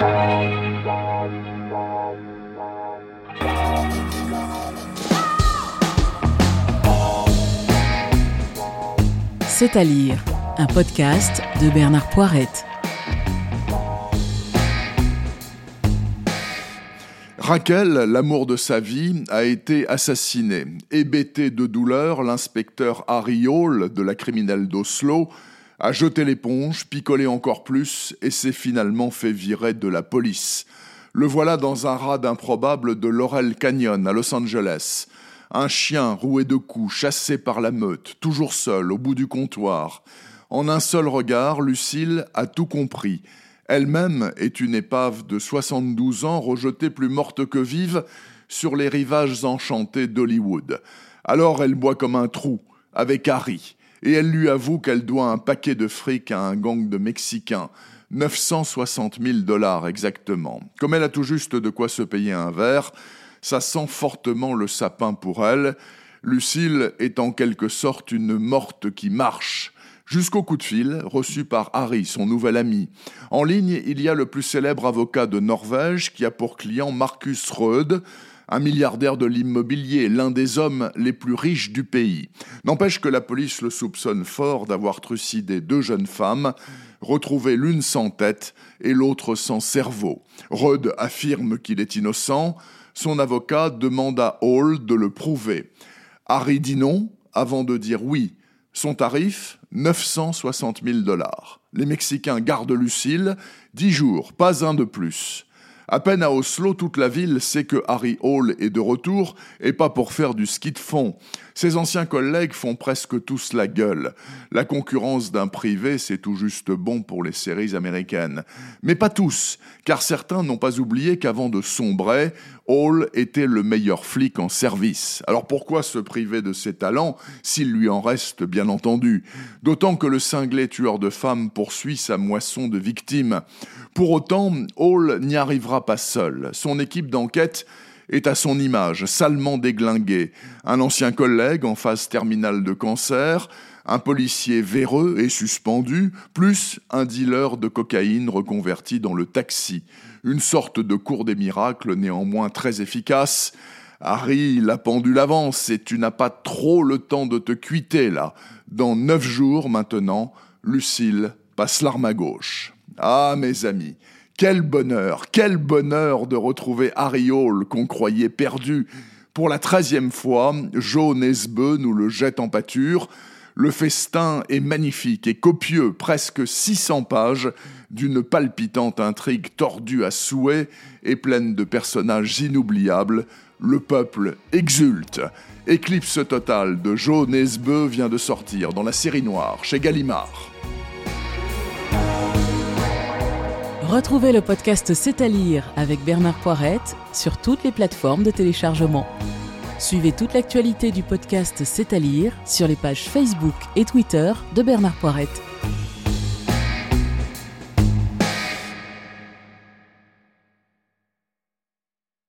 C'est à lire, un podcast de Bernard Poirette. Raquel, l'amour de sa vie, a été assassiné. Hébété de douleur, l'inspecteur Harry Hall de la criminelle d'Oslo a jeté l'éponge, picolé encore plus et s'est finalement fait virer de la police. Le voilà dans un rade improbable de Laurel Canyon à Los Angeles. Un chien roué de coups, chassé par la meute, toujours seul au bout du comptoir. En un seul regard, Lucille a tout compris. Elle-même est une épave de 72 ans rejetée plus morte que vive sur les rivages enchantés d'Hollywood. Alors elle boit comme un trou, avec Harry, et elle lui avoue qu'elle doit un paquet de fric à un gang de Mexicains. 960 000 dollars exactement. Comme elle a tout juste de quoi se payer un verre, ça sent fortement le sapin pour elle. Lucille est en quelque sorte une morte qui marche. Jusqu'au coup de fil reçu par Harry, son nouvel ami. En ligne, il y a le plus célèbre avocat de Norvège qui a pour client Marcus Rød, un milliardaire de l'immobilier, l'un des hommes les plus riches du pays. N'empêche que la police le soupçonne fort d'avoir trucidé deux jeunes femmes, retrouvées l'une sans tête et l'autre sans cerveau. Rød affirme qu'il est innocent, son avocat demande à Hall de le prouver. Harry dit non avant de dire oui. Son tarif 960 000 dollars. Les Mexicains gardent Lucille, dix jours, pas un de plus. À peine à Oslo, toute la ville sait que Harry Hall est de retour, et pas pour faire du ski de fond. Ses anciens collègues font presque tous la gueule. La concurrence d'un privé, c'est tout juste bon pour les séries américaines. Mais pas tous, car certains n'ont pas oublié qu'avant de sombrer, Hall était le meilleur flic en service. Alors pourquoi se priver de ses talents, s'il lui en reste bien entendu? D'autant que le cinglé tueur de femmes poursuit sa moisson de victimes. Pour autant, Hall n'y arrivera pas seul. Son équipe d'enquête est à son image, salement déglinguée. Un ancien collègue en phase terminale de cancer, un policier véreux et suspendu, plus un dealer de cocaïne reconverti dans le taxi. Une sorte de cours des miracles néanmoins très efficace. Harry, la pendule avance et tu n'as pas trop le temps de te cuiter là. Dans neuf jours maintenant, Lucille passe l'arme à gauche. Ah, mes amis, quel bonheur, quel bonheur de retrouver Harry Hall qu'on croyait perdu. Pour la treizième fois, Joe nous le jette en pâture. Le festin est magnifique et copieux, presque 600 pages d'une palpitante intrigue tordue à souhait et pleine de personnages inoubliables. Le peuple exulte. Éclipse totale de Joe Nesbeu vient de sortir dans la série noire chez Gallimard. Retrouvez le podcast C'est à lire avec Bernard Poirette sur toutes les plateformes de téléchargement. Suivez toute l'actualité du podcast C'est à lire sur les pages Facebook et Twitter de Bernard Poirette.